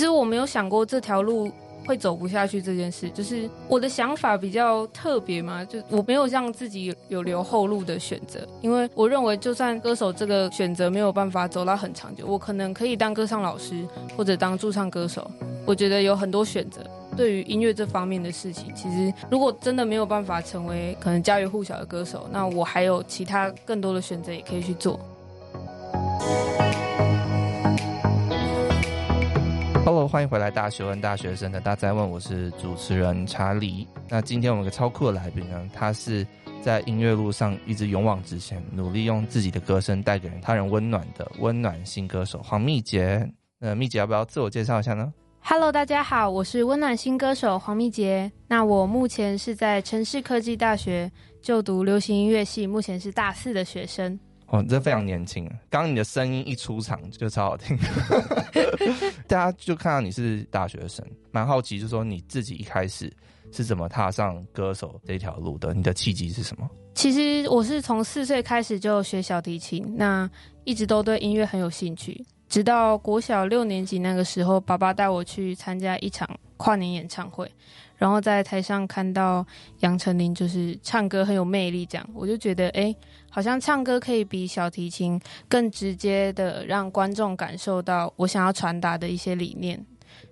其实我没有想过这条路会走不下去这件事，就是我的想法比较特别嘛，就我没有让自己有留后路的选择，因为我认为就算歌手这个选择没有办法走到很长久，我可能可以当歌唱老师或者当驻唱歌手，我觉得有很多选择。对于音乐这方面的事情，其实如果真的没有办法成为可能家喻户晓的歌手，那我还有其他更多的选择也可以去做。欢迎回来，大学问大学生的大哉问，我是主持人查理。那今天我们有个超酷的来宾呢，他是在音乐路上一直勇往直前，努力用自己的歌声带给人他人温暖的温暖新歌手黄蜜杰。那密婕要不要自我介绍一下呢？Hello，大家好，我是温暖新歌手黄蜜杰。那我目前是在城市科技大学就读流行音乐系，目前是大四的学生。哦，这非常年轻。刚刚你的声音一出场就超好听，大家就看到你是大学生，蛮好奇，就是说你自己一开始是怎么踏上歌手这条路的？你的契机是什么？其实我是从四岁开始就学小提琴，那一直都对音乐很有兴趣，直到国小六年级那个时候，爸爸带我去参加一场跨年演唱会。然后在台上看到杨丞琳，就是唱歌很有魅力，这样我就觉得，哎，好像唱歌可以比小提琴更直接的让观众感受到我想要传达的一些理念。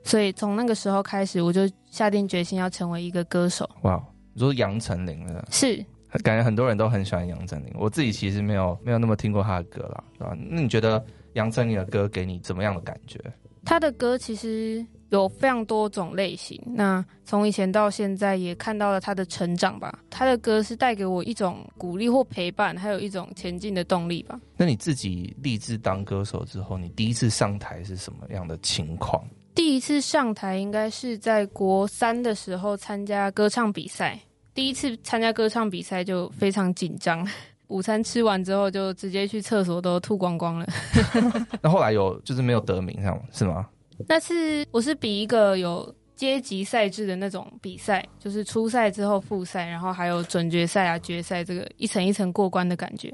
所以从那个时候开始，我就下定决心要成为一个歌手。哇，你说杨丞琳了，是感觉很多人都很喜欢杨丞琳，我自己其实没有没有那么听过她的歌啦，对吧？那你觉得杨丞琳的歌给你怎么样的感觉？她的歌其实。有非常多种类型，那从以前到现在也看到了他的成长吧。他的歌是带给我一种鼓励或陪伴，还有一种前进的动力吧。那你自己立志当歌手之后，你第一次上台是什么样的情况？第一次上台应该是在国三的时候参加歌唱比赛。第一次参加歌唱比赛就非常紧张，午餐吃完之后就直接去厕所都吐光光了。那后来有就是没有得名，这样是吗？那次我是比一个有阶级赛制的那种比赛，就是初赛之后复赛，然后还有准决赛啊、决赛，这个一层一层过关的感觉。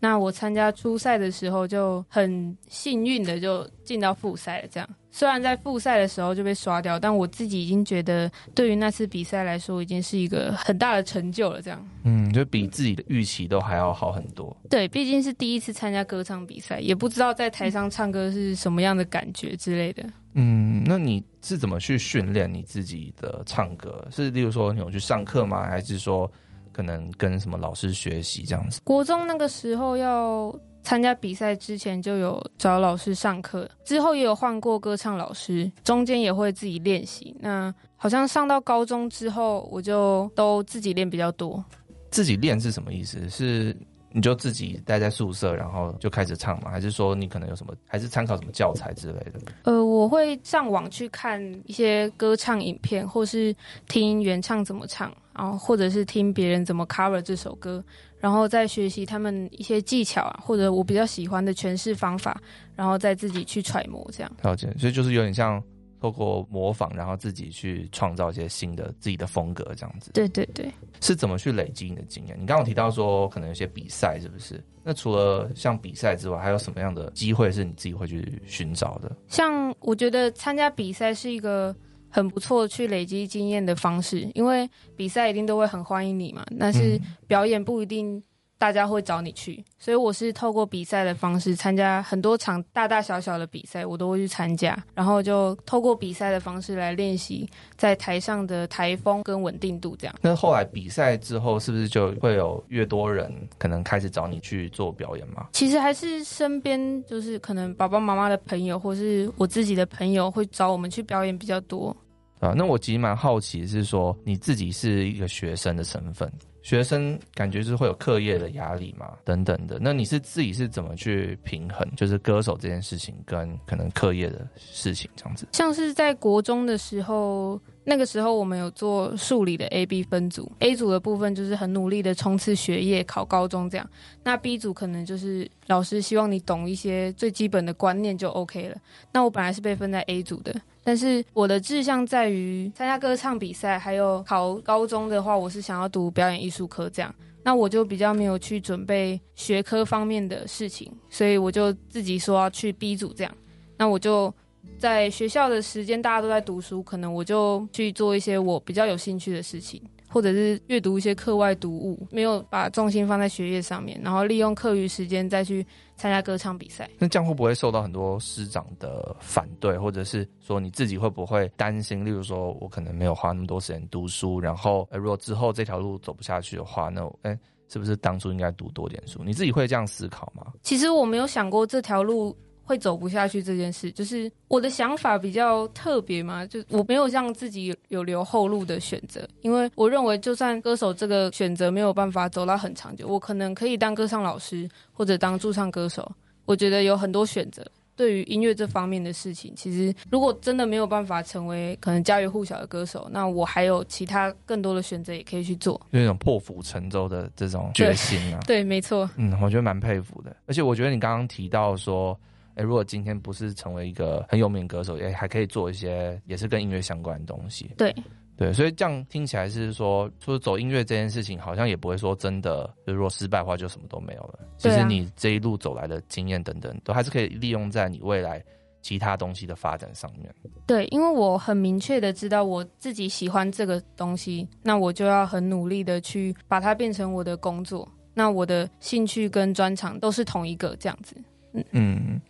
那我参加初赛的时候就很幸运的就进到复赛了，这样。虽然在复赛的时候就被刷掉，但我自己已经觉得对于那次比赛来说已经是一个很大的成就了，这样。嗯，就比自己的预期都还要好很多。对，毕竟是第一次参加歌唱比赛，也不知道在台上唱歌是什么样的感觉之类的。嗯，那你是怎么去训练你自己的唱歌？是例如说你有去上课吗？还是说？可能跟什么老师学习这样子。国中那个时候要参加比赛之前就有找老师上课，之后也有换过歌唱老师，中间也会自己练习。那好像上到高中之后，我就都自己练比较多。自己练是什么意思？是？你就自己待在宿舍，然后就开始唱吗？还是说你可能有什么，还是参考什么教材之类的？呃，我会上网去看一些歌唱影片，或是听原唱怎么唱，然后或者是听别人怎么 cover 这首歌，然后再学习他们一些技巧啊，或者我比较喜欢的诠释方法，然后再自己去揣摩这样。了解，所以就是有点像。透过模仿，然后自己去创造一些新的自己的风格，这样子。对对对，是怎么去累积你的经验？你刚刚提到说，可能有些比赛，是不是？那除了像比赛之外，还有什么样的机会是你自己会去寻找的？像我觉得参加比赛是一个很不错去累积经验的方式，因为比赛一定都会很欢迎你嘛。但是表演不一定。大家会找你去，所以我是透过比赛的方式参加很多场大大小小的比赛，我都会去参加，然后就透过比赛的方式来练习在台上的台风跟稳定度这样。那后来比赛之后，是不是就会有越多人可能开始找你去做表演吗？其实还是身边就是可能爸爸妈妈的朋友，或是我自己的朋友会找我们去表演比较多。啊，那我其实蛮好奇，是说你自己是一个学生的身份。学生感觉是会有课业的压力嘛，等等的。那你是自己是怎么去平衡，就是歌手这件事情跟可能课业的事情这样子？像是在国中的时候，那个时候我们有做数理的 A、B 分组，A 组的部分就是很努力的冲刺学业，考高中这样。那 B 组可能就是老师希望你懂一些最基本的观念就 OK 了。那我本来是被分在 A 组的。但是我的志向在于参加歌唱比赛，还有考高中的话，我是想要读表演艺术科这样。那我就比较没有去准备学科方面的事情，所以我就自己说要去 B 组这样。那我就在学校的时间大家都在读书，可能我就去做一些我比较有兴趣的事情。或者是阅读一些课外读物，没有把重心放在学业上面，然后利用课余时间再去参加歌唱比赛。那这样会不会受到很多师长的反对，或者是说你自己会不会担心？例如说，我可能没有花那么多时间读书，然后，如果之后这条路走不下去的话，那，哎，是不是当初应该读多点书？你自己会这样思考吗？其实我没有想过这条路。会走不下去这件事，就是我的想法比较特别嘛，就我没有让自己有留后路的选择，因为我认为就算歌手这个选择没有办法走到很长久，我可能可以当歌唱老师或者当驻唱歌手。我觉得有很多选择，对于音乐这方面的事情，其实如果真的没有办法成为可能家喻户晓的歌手，那我还有其他更多的选择也可以去做，就那种破釜沉舟的这种决心啊。对，对，没错。嗯，我觉得蛮佩服的，而且我觉得你刚刚提到说。哎，如果今天不是成为一个很有名歌手，哎，还可以做一些也是跟音乐相关的东西。对对，所以这样听起来是说，说走音乐这件事情，好像也不会说真的，就如果失败的话，就什么都没有了。其实你这一路走来的经验等等，都还是可以利用在你未来其他东西的发展上面。对，因为我很明确的知道我自己喜欢这个东西，那我就要很努力的去把它变成我的工作。那我的兴趣跟专长都是同一个这样子。嗯嗯。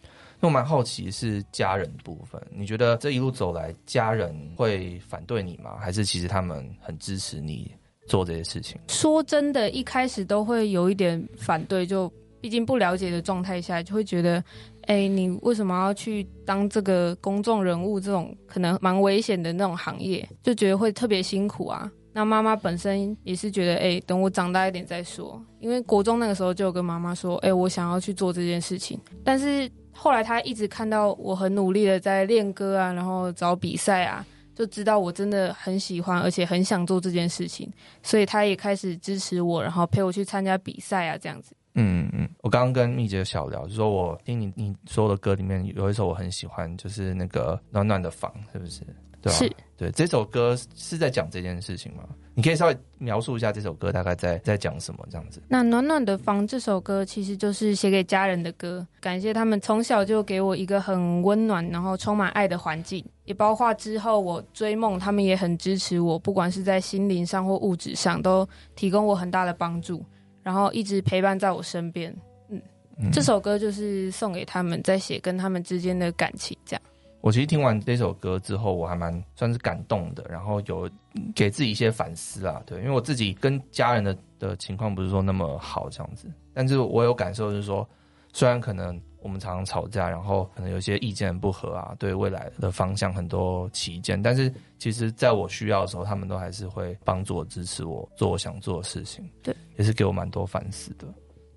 那我蛮好奇是家人部分，你觉得这一路走来，家人会反对你吗？还是其实他们很支持你做这些事情？说真的，一开始都会有一点反对，就毕竟不了解的状态下，就会觉得，哎、你为什么要去当这个公众人物？这种可能蛮危险的那种行业，就觉得会特别辛苦啊。那妈妈本身也是觉得，哎、等我长大一点再说。因为国中那个时候就有跟妈妈说，哎、我想要去做这件事情，但是。后来他一直看到我很努力的在练歌啊，然后找比赛啊，就知道我真的很喜欢，而且很想做这件事情，所以他也开始支持我，然后陪我去参加比赛啊，这样子。嗯嗯，我刚刚跟蜜姐小聊，就说我听你你说的歌里面有一首我很喜欢，就是那个暖暖的房，是不是？对吧？是。对，这首歌是在讲这件事情吗？你可以稍微描述一下这首歌大概在在讲什么这样子。那暖暖的房这首歌其实就是写给家人的歌，感谢他们从小就给我一个很温暖，然后充满爱的环境，也包括之后我追梦，他们也很支持我，不管是在心灵上或物质上，都提供我很大的帮助，然后一直陪伴在我身边。嗯，嗯，这首歌就是送给他们，在写跟他们之间的感情这样。我其实听完这首歌之后，我还蛮算是感动的，然后有给自己一些反思啊，对，因为我自己跟家人的的情况不是说那么好这样子，但是我有感受就是说，虽然可能我们常常吵架，然后可能有些意见不合啊，对未来的方向很多歧见，但是其实在我需要的时候，他们都还是会帮助我、支持我做我想做的事情，对，也是给我蛮多反思的。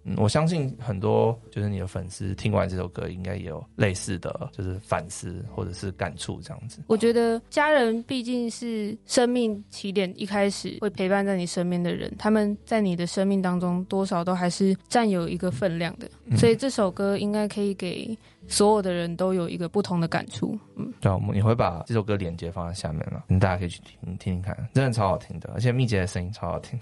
嗯，我相信很多就是你的粉丝听完这首歌，应该也有类似的就是反思或者是感触这样子。我觉得家人毕竟是生命起点，一开始会陪伴在你身边的人，他们在你的生命当中多少都还是占有一个分量的，所以这首歌应该可以给。所有的人都有一个不同的感触，嗯，对啊，我们也会把这首歌连接放在下面了，大家可以去听听听看，真的超好听的，而且蜜姐的声音超好听，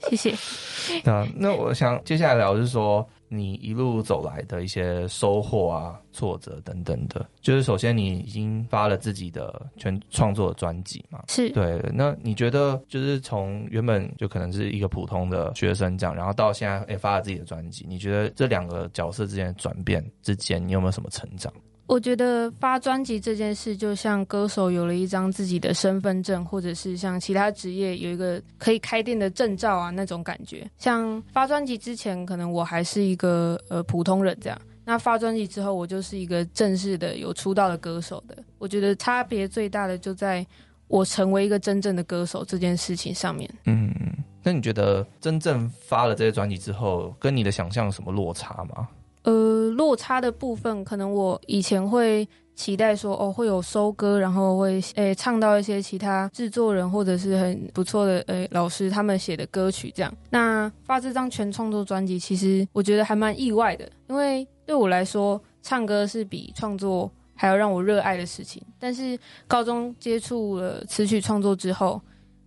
谢谢。那那我想接下来聊就是说。你一路走来的一些收获啊、挫折等等的，就是首先你已经发了自己的全创作的专辑嘛？是对。那你觉得，就是从原本就可能是一个普通的学生这样，然后到现在也发了自己的专辑，你觉得这两个角色之间的转变之间，你有没有什么成长？我觉得发专辑这件事，就像歌手有了一张自己的身份证，或者是像其他职业有一个可以开店的证照啊，那种感觉。像发专辑之前，可能我还是一个呃普通人这样。那发专辑之后，我就是一个正式的有出道的歌手的。我觉得差别最大的就在我成为一个真正的歌手这件事情上面。嗯，那你觉得真正发了这些专辑之后，跟你的想象有什么落差吗？呃，落差的部分，可能我以前会期待说，哦，会有收歌，然后会诶唱到一些其他制作人或者是很不错的诶老师他们写的歌曲这样。那发这张全创作专辑，其实我觉得还蛮意外的，因为对我来说，唱歌是比创作还要让我热爱的事情。但是高中接触了词曲创作之后，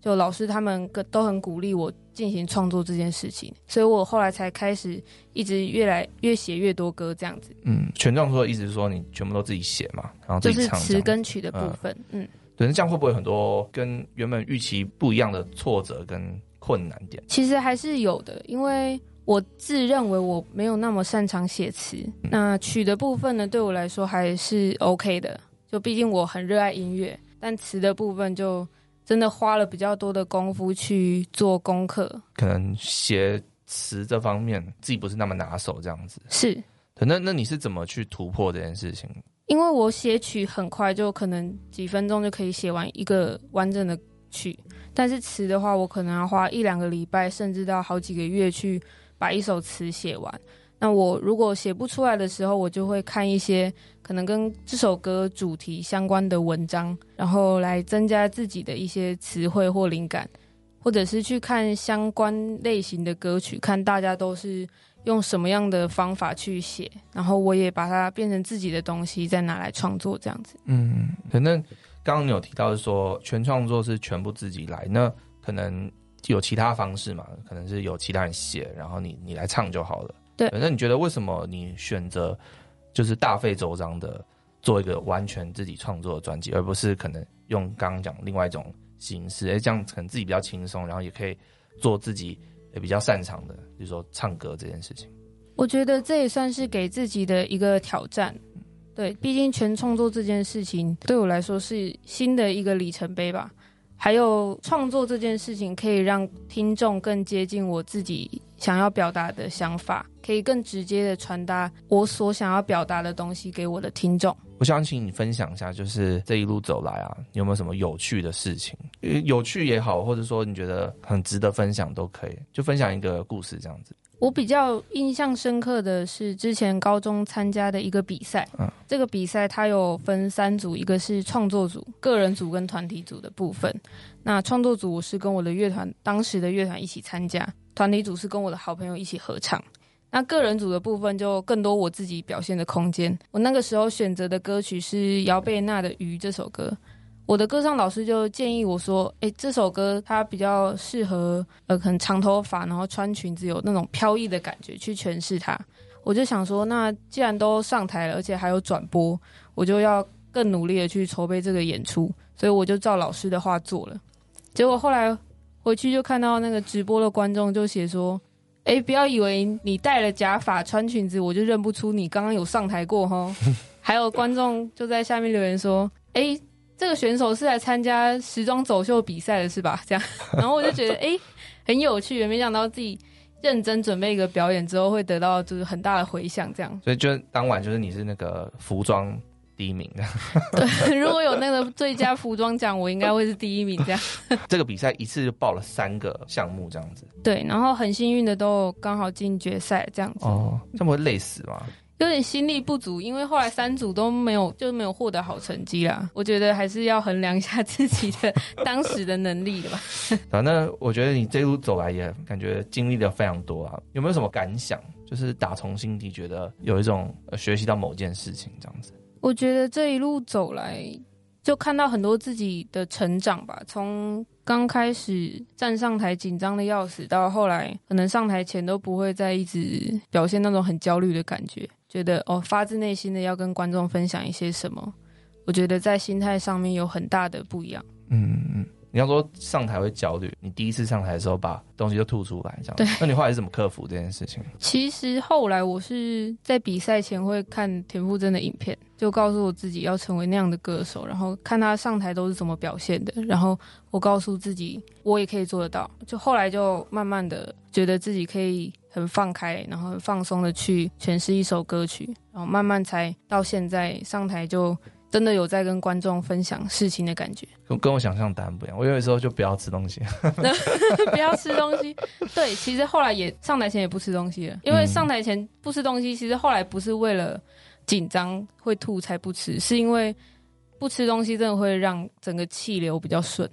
就老师他们都很鼓励我进行创作这件事情，所以我后来才开始一直越来越写越多歌这样子。嗯，全创作的意思是说你全部都自己写嘛，然后自己唱。就是词跟曲的部分，嗯，嗯对，那这样会不会很多跟原本预期不一样的挫折跟困难点？其实还是有的，因为我自认为我没有那么擅长写词，嗯、那曲的部分呢，对我来说还是 OK 的。就毕竟我很热爱音乐，但词的部分就真的花了比较多的功夫去做功课。可能写词这方面自己不是那么拿手，这样子。是。那那你是怎么去突破这件事情？因为我写曲很快，就可能几分钟就可以写完一个完整的曲，但是词的话，我可能要花一两个礼拜，甚至到好几个月去把一首词写完。那我如果写不出来的时候，我就会看一些可能跟这首歌主题相关的文章，然后来增加自己的一些词汇或灵感，或者是去看相关类型的歌曲，看大家都是用什么样的方法去写，然后我也把它变成自己的东西，再拿来创作这样子。嗯，可能刚刚你有提到是说全创作是全部自己来，那可能有其他方式嘛？可能是有其他人写，然后你你来唱就好了。对，那你觉得为什么你选择就是大费周章的做一个完全自己创作的专辑，而不是可能用刚刚讲另外一种形式？哎，这样可能自己比较轻松，然后也可以做自己也比较擅长的，比如说唱歌这件事情。我觉得这也算是给自己的一个挑战。对，毕竟全创作这件事情对我来说是新的一个里程碑吧。还有创作这件事情可以让听众更接近我自己想要表达的想法，可以更直接的传达我所想要表达的东西给我的听众。我想请你分享一下，就是这一路走来啊，有没有什么有趣的事情？有趣也好，或者说你觉得很值得分享都可以，就分享一个故事这样子。我比较印象深刻的是之前高中参加的一个比赛，嗯，这个比赛它有分三组，一个是创作组、个人组跟团体组的部分。那创作组我是跟我的乐团，当时的乐团一起参加，团体组是跟我的好朋友一起合唱。那个人组的部分就更多我自己表现的空间。我那个时候选择的歌曲是姚贝娜的《鱼》这首歌。我的歌唱老师就建议我说：“诶，这首歌它比较适合呃，可能长头发，然后穿裙子，有那种飘逸的感觉去诠释它。”我就想说，那既然都上台了，而且还有转播，我就要更努力的去筹备这个演出。所以我就照老师的话做了。结果后来回去就看到那个直播的观众就写说：“诶，不要以为你戴了假发穿裙子，我就认不出你刚刚有上台过哈。”还有观众就在下面留言说：“诶。”这个选手是来参加时装走秀比赛的，是吧？这样，然后我就觉得，哎、欸，很有趣，也没想到自己认真准备一个表演之后，会得到就是很大的回响，这样。所以就当晚就是你是那个服装第一名的。对，如果有那个最佳服装奖，我应该会是第一名，这样。这个比赛一次就报了三个项目，这样子。对，然后很幸运的都刚好进决赛，这样子。哦，这么会累死吗？有点心力不足，因为后来三组都没有，就没有获得好成绩啦。我觉得还是要衡量一下自己的当时的能力的吧。反正我觉得你这一路走来也感觉经历的非常多啊。有没有什么感想？就是打从心底觉得有一种学习到某件事情这样子。我觉得这一路走来，就看到很多自己的成长吧。从刚开始站上台紧张的要死，到后来可能上台前都不会再一直表现那种很焦虑的感觉。觉得哦，发自内心的要跟观众分享一些什么，我觉得在心态上面有很大的不一样。嗯嗯，你要说上台会焦虑，你第一次上台的时候把东西就吐出来，这样。对。那你后来是怎么克服这件事情？其实后来我是在比赛前会看田馥甄的影片，就告诉我自己要成为那样的歌手，然后看他上台都是怎么表现的，然后我告诉自己我也可以做得到。就后来就慢慢的觉得自己可以。很放开，然后很放松的去诠释一首歌曲，然后慢慢才到现在上台就真的有在跟观众分享事情的感觉。跟跟我想象答案不一样，我有的时候就不要吃东西，不要吃东西。对，其实后来也上台前也不吃东西了，因为上台前不吃东西，其实后来不是为了紧张会吐才不吃，是因为不吃东西真的会让整个气流比较顺。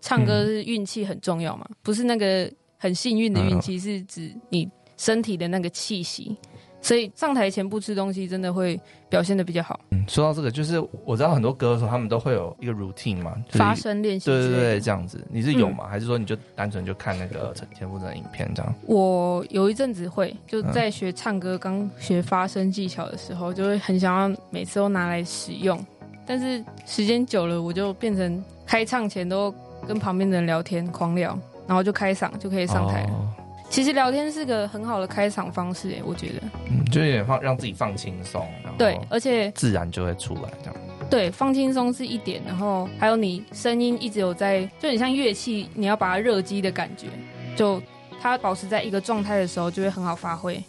唱歌是运气很重要嘛，不是那个很幸运的运气，是指你。身体的那个气息，所以上台前不吃东西，真的会表现的比较好。嗯，说到这个，就是我知道很多歌手他们都会有一个 routine 嘛，就是、发声练习。对对对，这样子，你是有吗？嗯、还是说你就单纯就看那个陈田馥甄的影片这样？我有一阵子会就在学唱歌，刚、嗯、学发声技巧的时候，就会很想要每次都拿来使用。但是时间久了，我就变成开唱前都跟旁边的人聊天狂聊，然后就开嗓就可以上台了。哦、其实聊天是个很好的开场方式，哎，我觉得，嗯，就有点放让自己放轻松，对，而且自然就会出来这样。对，放轻松是一点，然后还有你声音一直有在，就很像乐器，你要把它热机的感觉，就它保持在一个状态的时候，就会很好发挥。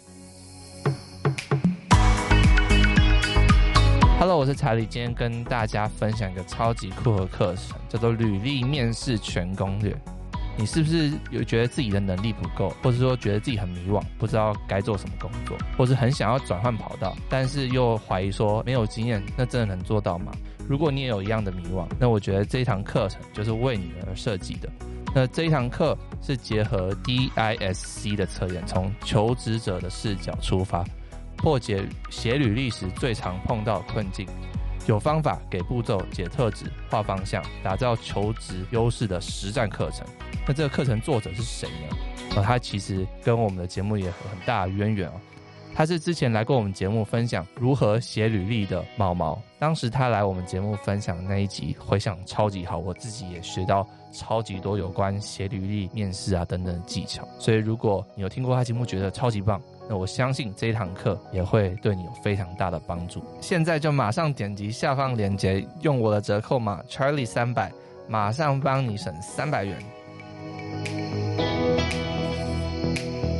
Hello，我是查理，今天跟大家分享一个超级酷的课程，叫做履历面试全攻略。你是不是有觉得自己的能力不够，或者说觉得自己很迷惘，不知道该做什么工作，或是很想要转换跑道，但是又怀疑说没有经验，那真的能做到吗？如果你也有一样的迷惘，那我觉得这一堂课程就是为你而设计的。那这一堂课是结合 DISC 的测验，从求职者的视角出发。破解写履历时最常碰到的困境，有方法、给步骤、解特质、画方向，打造求职优势的实战课程。那这个课程作者是谁呢？呃，他其实跟我们的节目也有很大的渊源哦。他是之前来过我们节目分享如何写履历的毛毛。当时他来我们节目分享那一集，回想超级好，我自己也学到超级多有关写履历、面试啊等等的技巧。所以如果你有听过他节目，觉得超级棒。那我相信这一堂课也会对你有非常大的帮助。现在就马上点击下方链接，用我的折扣码 Charlie 三百，马上帮你省三百元。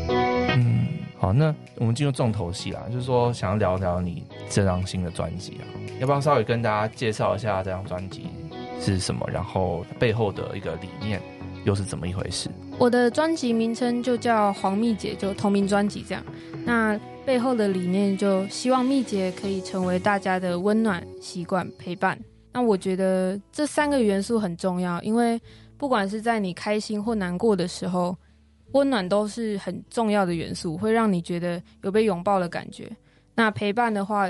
嗯，好，那我们进入重头戏啦，就是说想要聊聊你这张新的专辑啊，要不要稍微跟大家介绍一下这张专辑是什么，然后背后的一个理念又是怎么一回事？我的专辑名称就叫黄蜜姐，就同名专辑这样。那背后的理念就希望蜜姐可以成为大家的温暖、习惯、陪伴。那我觉得这三个元素很重要，因为不管是在你开心或难过的时候，温暖都是很重要的元素，会让你觉得有被拥抱的感觉。那陪伴的话，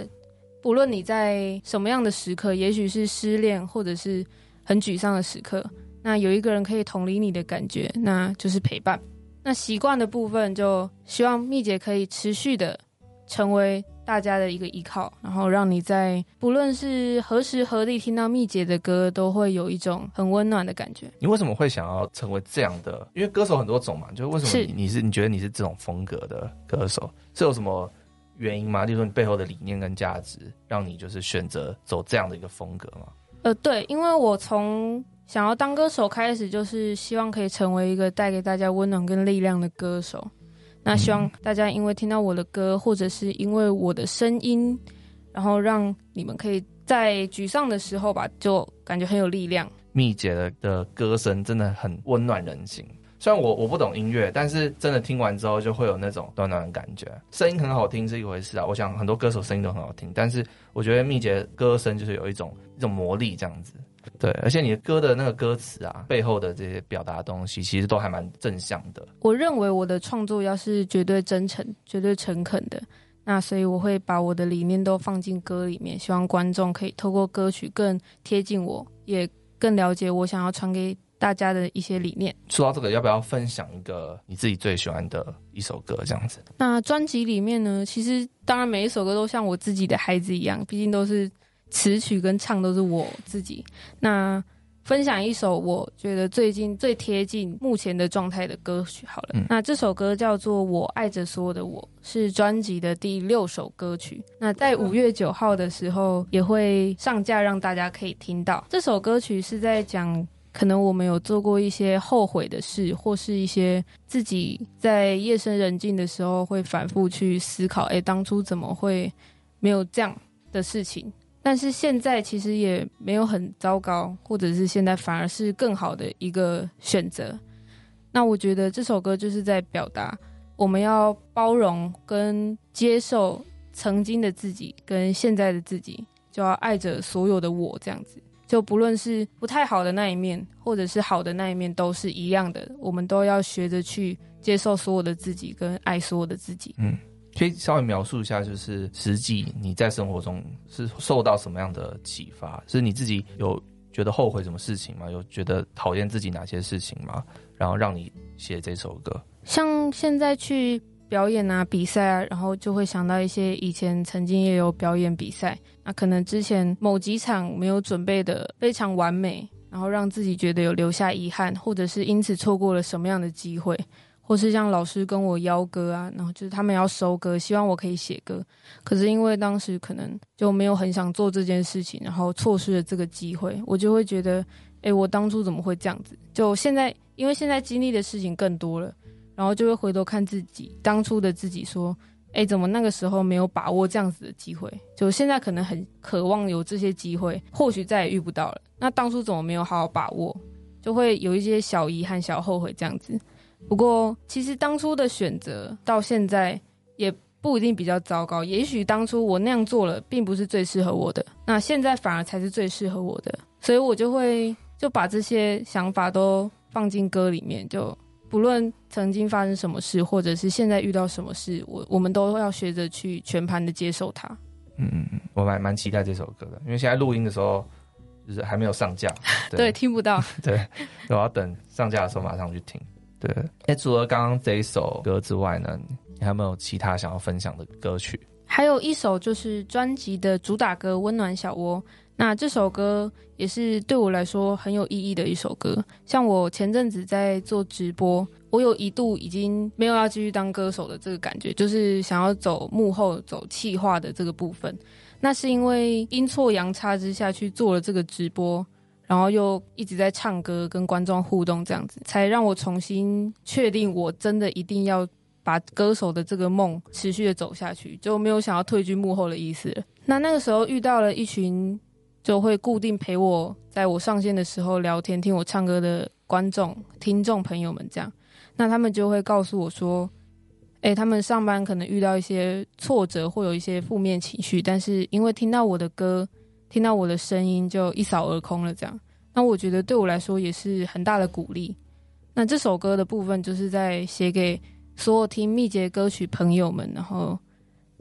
不论你在什么样的时刻，也许是失恋或者是很沮丧的时刻。那有一个人可以同理你的感觉，那就是陪伴。那习惯的部分，就希望蜜姐可以持续的成为大家的一个依靠，然后让你在不论是何时何地听到蜜姐的歌，都会有一种很温暖的感觉。你为什么会想要成为这样的？因为歌手很多种嘛，就为什么你是你是你觉得你是这种风格的歌手，是有什么原因吗？就是说你背后的理念跟价值，让你就是选择走这样的一个风格吗？呃，对，因为我从想要当歌手开始，就是希望可以成为一个带给大家温暖跟力量的歌手。那希望大家因为听到我的歌，或者是因为我的声音，然后让你们可以在沮丧的时候吧，就感觉很有力量。蜜姐的的歌声真的很温暖人心。虽然我我不懂音乐，但是真的听完之后就会有那种暖暖的感觉。声音很好听是一回事啊，我想很多歌手声音都很好听，但是我觉得蜜姐歌声就是有一种一种魔力这样子。对，而且你的歌的那个歌词啊，背后的这些表达的东西，其实都还蛮正向的。我认为我的创作要是绝对真诚、绝对诚恳的，那所以我会把我的理念都放进歌里面，希望观众可以透过歌曲更贴近我，也更了解我想要传给大家的一些理念。说到这个，要不要分享一个你自己最喜欢的一首歌？这样子。那专辑里面呢，其实当然每一首歌都像我自己的孩子一样，毕竟都是。词曲跟唱都是我自己。那分享一首我觉得最近最贴近目前的状态的歌曲好了。嗯。那这首歌叫做《我爱着所有的我》，是专辑的第六首歌曲。那在五月九号的时候也会上架，让大家可以听到。这首歌曲是在讲，可能我们有做过一些后悔的事，或是一些自己在夜深人静的时候会反复去思考，哎，当初怎么会没有这样的事情？但是现在其实也没有很糟糕，或者是现在反而是更好的一个选择。那我觉得这首歌就是在表达，我们要包容跟接受曾经的自己跟现在的自己，就要爱着所有的我这样子。就不论是不太好的那一面，或者是好的那一面，都是一样的。我们都要学着去接受所有的自己，跟爱所有的自己。嗯。可以稍微描述一下，就是实际你在生活中是受到什么样的启发？是你自己有觉得后悔什么事情吗？有觉得讨厌自己哪些事情吗？然后让你写这首歌？像现在去表演啊、比赛啊，然后就会想到一些以前曾经也有表演比赛，那可能之前某几场没有准备的非常完美，然后让自己觉得有留下遗憾，或者是因此错过了什么样的机会。或是像老师跟我邀歌啊，然后就是他们要收歌，希望我可以写歌，可是因为当时可能就没有很想做这件事情，然后错失了这个机会，我就会觉得，哎，我当初怎么会这样子？就现在，因为现在经历的事情更多了，然后就会回头看自己当初的自己，说，哎，怎么那个时候没有把握这样子的机会？就现在可能很渴望有这些机会，或许再也遇不到了。那当初怎么没有好好把握？就会有一些小遗憾、小后悔这样子。不过，其实当初的选择到现在也不一定比较糟糕。也许当初我那样做了，并不是最适合我的，那现在反而才是最适合我的。所以我就会就把这些想法都放进歌里面。就不论曾经发生什么事，或者是现在遇到什么事，我我们都要学着去全盘的接受它。嗯嗯嗯，我蛮蛮期待这首歌的，因为现在录音的时候就是还没有上架，对，对，听不到。对，我要等上架的时候马上去听。对，哎，除了刚刚这一首歌之外呢，你还有没有其他想要分享的歌曲？还有一首就是专辑的主打歌《温暖小窝》，那这首歌也是对我来说很有意义的一首歌。像我前阵子在做直播，我有一度已经没有要继续当歌手的这个感觉，就是想要走幕后、走企划的这个部分。那是因为阴错阳差之下去做了这个直播。然后又一直在唱歌，跟观众互动，这样子才让我重新确定，我真的一定要把歌手的这个梦持续的走下去，就没有想要退居幕后的意思。那那个时候遇到了一群就会固定陪我在我上线的时候聊天、听我唱歌的观众、听众朋友们，这样，那他们就会告诉我说，诶，他们上班可能遇到一些挫折，或有一些负面情绪，但是因为听到我的歌。听到我的声音就一扫而空了，这样，那我觉得对我来说也是很大的鼓励。那这首歌的部分就是在写给所有听密结歌曲朋友们，然后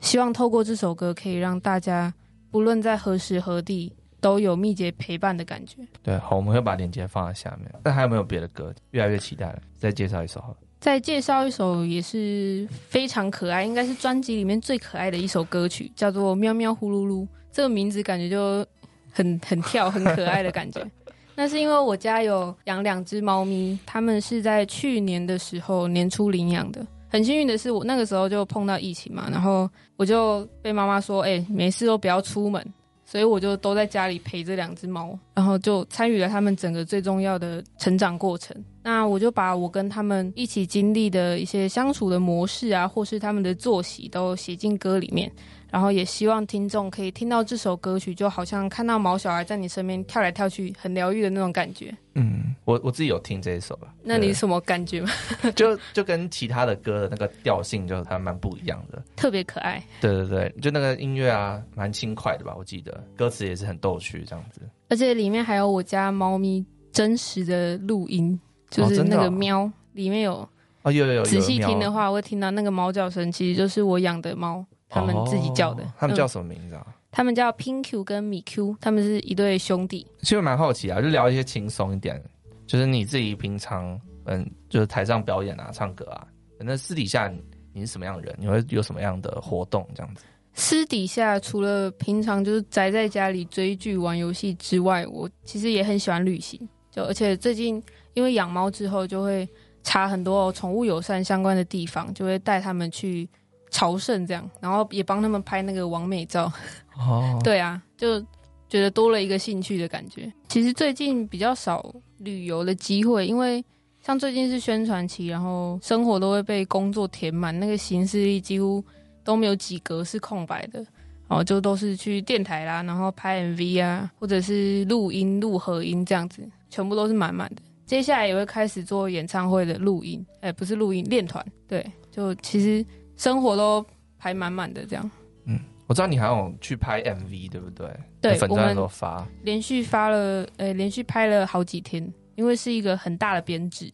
希望透过这首歌可以让大家不论在何时何地都有密结陪伴的感觉。对，好，我们会把链接放在下面。那还有没有别的歌？越来越期待了，再介绍一首好了。再介绍一首也是非常可爱，应该是专辑里面最可爱的一首歌曲，叫做《喵喵呼噜噜》。这个名字感觉就很很跳，很可爱的感觉。那是因为我家有养两只猫咪，它们是在去年的时候年初领养的。很幸运的是，我那个时候就碰到疫情嘛，然后我就被妈妈说：“哎，没事都不要出门。”所以我就都在家里陪这两只猫，然后就参与了他们整个最重要的成长过程。那我就把我跟他们一起经历的一些相处的模式啊，或是他们的作息，都写进歌里面。然后也希望听众可以听到这首歌曲，就好像看到毛小孩在你身边跳来跳去，很疗愈的那种感觉。嗯，我我自己有听这一首吧。那你什么感觉吗？就就跟其他的歌的那个调性就还蛮不一样的，特别可爱。对对对，就那个音乐啊，蛮轻快的吧？我记得歌词也是很逗趣这样子。而且里面还有我家猫咪真实的录音，就是那个喵，哦哦、里面有哦，有有有。仔细听的话，会听到那个猫叫声，其实就是我养的猫。他们自己叫的，哦、他们叫什么名字啊？嗯、他们叫 Pinku 跟米 Q，他们是一对兄弟。其实蛮好奇啊，就聊一些轻松一点，就是你自己平常嗯，就是台上表演啊、唱歌啊，那私底下你是什么样的人？你会有什么样的活动这样子？私底下除了平常就是宅在家里追剧、玩游戏之外，我其实也很喜欢旅行。就而且最近因为养猫之后，就会查很多宠物友善相关的地方，就会带他们去。朝圣这样，然后也帮他们拍那个完美照。哦，对啊，就觉得多了一个兴趣的感觉。其实最近比较少旅游的机会，因为像最近是宣传期，然后生活都会被工作填满，那个行事历几乎都没有几格是空白的。然后就都是去电台啦，然后拍 MV 啊，或者是录音、录合音这样子，全部都是满满的。接下来也会开始做演唱会的录音，哎，不是录音，练团。对，就其实。生活都排满满的这样，嗯，我知道你还有去拍 MV，对不对？对，粉专都发，连续发了，呃、欸，连续拍了好几天，因为是一个很大的编制，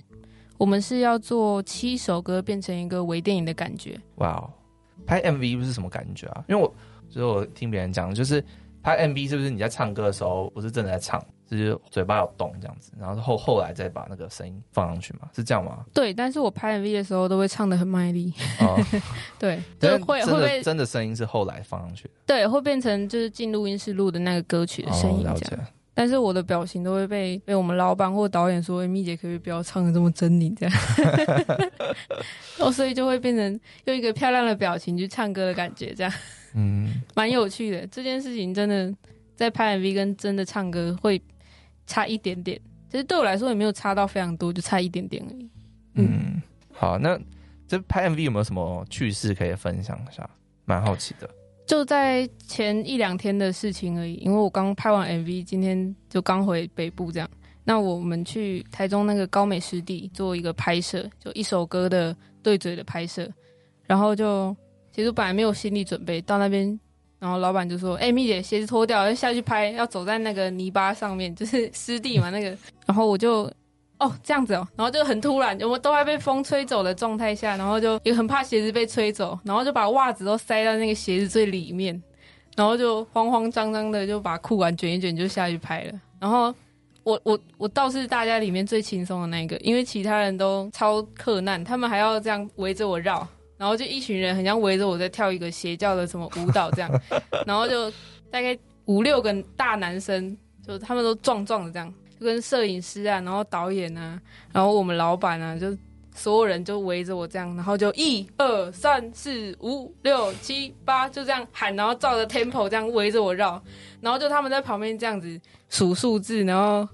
我们是要做七首歌变成一个微电影的感觉。哇哦，拍 MV 是什么感觉啊？因为我就是我听别人讲，就是拍 MV 是不是你在唱歌的时候不是真的在唱，就是嘴巴有动这样子，然后后后来再把那个声音放上去嘛？是这样吗？对，但是我拍 MV 的时候都会唱的很卖力。哦，对，就是会会被真的声音是后来放上去的。对，会变成就是进录音室录的那个歌曲的声音这样。哦，但是我的表情都会被被我们老板或导演说：“欸、蜜姐可不可以不要唱的这么狰狞？”这样，哦，所以就会变成用一个漂亮的表情去唱歌的感觉，这样，嗯，蛮有趣的。这件事情真的在拍 MV 跟真的唱歌会差一点点，其实对我来说也没有差到非常多，就差一点点而已。嗯，嗯好，那这拍 MV 有没有什么趣事可以分享一下？蛮好奇的。就在前一两天的事情而已，因为我刚拍完 MV，今天就刚回北部这样。那我们去台中那个高美湿地做一个拍摄，就一首歌的对嘴的拍摄。然后就其实本来没有心理准备，到那边，然后老板就说：“哎、欸，蜜姐鞋子脱掉，要下去拍，要走在那个泥巴上面，就是湿地嘛那个。”然后我就。哦，这样子哦，然后就很突然，我们都还被风吹走的状态下，然后就也很怕鞋子被吹走，然后就把袜子都塞到那个鞋子最里面，然后就慌慌张张的就把裤管卷一卷就下去拍了。然后我我我倒是大家里面最轻松的那个，因为其他人都超克难，他们还要这样围着我绕，然后就一群人很像围着我在跳一个邪教的什么舞蹈这样，然后就大概五六个大男生，就他们都壮壮的这样。就跟摄影师啊，然后导演啊，然后我们老板啊，就所有人就围着我这样，然后就一二三四五六七八就这样喊，然后照着 tempo 这样围着我绕，然后就他们在旁边这样子数数字，然后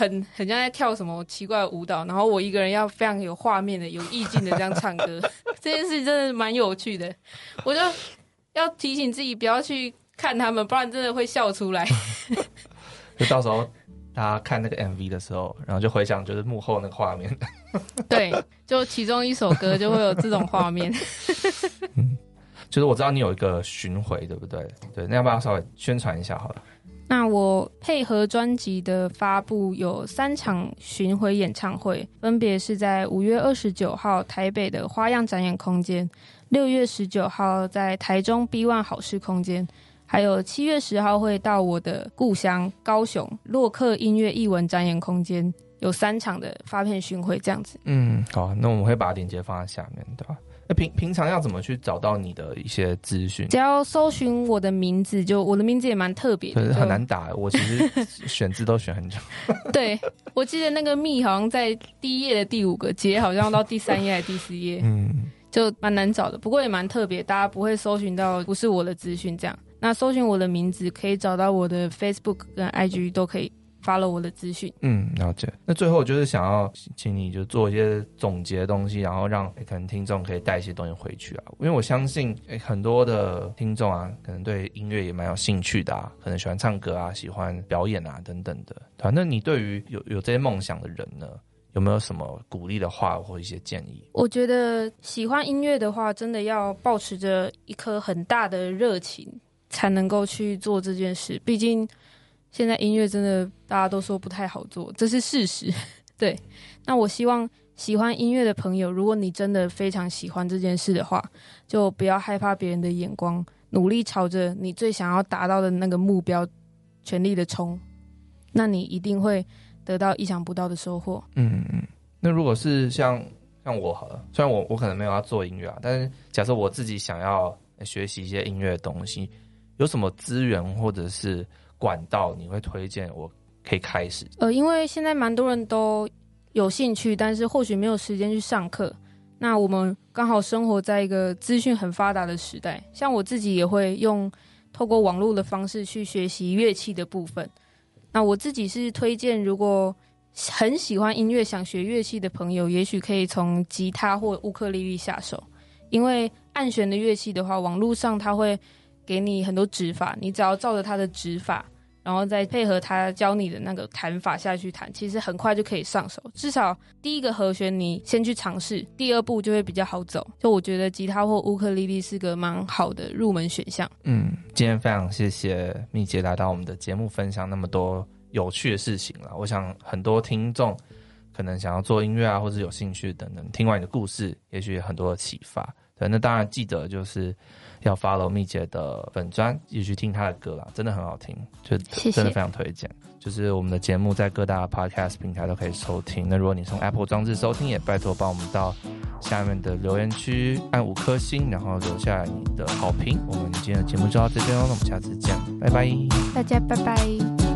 很很像在跳什么奇怪的舞蹈，然后我一个人要非常有画面的、有意境的这样唱歌，这件事真的蛮有趣的，我就要提醒自己不要去看他们，不然真的会笑出来，就到时候。大家看那个 MV 的时候，然后就回想就是幕后那个画面。对，就其中一首歌就会有这种画面。嗯，就是我知道你有一个巡回，对不对？对，那要不要稍微宣传一下好了？那我配合专辑的发布有三场巡回演唱会，分别是在五月二十九号台北的花样展演空间，六月十九号在台中 B One 好事空间。还有七月十号会到我的故乡高雄洛克音乐艺文展演空间，有三场的发片巡回这样子。嗯，好，那我们会把链接放在下面，对吧？那平平常要怎么去找到你的一些资讯？只要搜寻我的名字，就我的名字也蛮特别的，很难打。我其实选字都选很久。对，我记得那个密好像在第一页的第五个，结好像到第三页还是第四页，嗯，就蛮难找的。不过也蛮特别，大家不会搜寻到不是我的资讯这样。那搜寻我的名字，可以找到我的 Facebook 跟 IG，都可以 follow 我的资讯。嗯，了解。那最后就是想要请你就做一些总结的东西，然后让、欸、可能听众可以带一些东西回去啊。因为我相信、欸、很多的听众啊，可能对音乐也蛮有兴趣的啊，可能喜欢唱歌啊，喜欢表演啊等等的。反正你对于有有这些梦想的人呢，有没有什么鼓励的话或一些建议？我觉得喜欢音乐的话，真的要保持着一颗很大的热情。才能够去做这件事。毕竟现在音乐真的大家都说不太好做，这是事实。对，那我希望喜欢音乐的朋友，如果你真的非常喜欢这件事的话，就不要害怕别人的眼光，努力朝着你最想要达到的那个目标全力的冲，那你一定会得到意想不到的收获。嗯嗯。那如果是像像我好了，虽然我我可能没有要做音乐啊，但是假设我自己想要学习一些音乐的东西。有什么资源或者是管道，你会推荐我可以开始？呃，因为现在蛮多人都有兴趣，但是或许没有时间去上课。那我们刚好生活在一个资讯很发达的时代，像我自己也会用透过网络的方式去学习乐器的部分。那我自己是推荐，如果很喜欢音乐、想学乐器的朋友，也许可以从吉他或乌克丽丽下手，因为按弦的乐器的话，网络上它会。给你很多指法，你只要照着他的指法，然后再配合他教你的那个弹法下去弹，其实很快就可以上手。至少第一个和弦你先去尝试，第二步就会比较好走。就我觉得吉他或乌克丽丽是个蛮好的入门选项。嗯，今天非常谢谢蜜姐来到我们的节目，分享那么多有趣的事情了。我想很多听众。可能想要做音乐啊，或者有兴趣等等，听完你的故事，也许有很多的启发。对，那当然记得就是要 follow 蜜姐的粉专，也去听她的歌啦，真的很好听，就真的非常推荐。就是我们的节目在各大 podcast 平台都可以收听。那如果你从 Apple 装置收听，也拜托帮我们到下面的留言区按五颗星，然后留下你的好评。我们今天的节目就到这边喽，那我们下次见，拜拜，大家拜拜。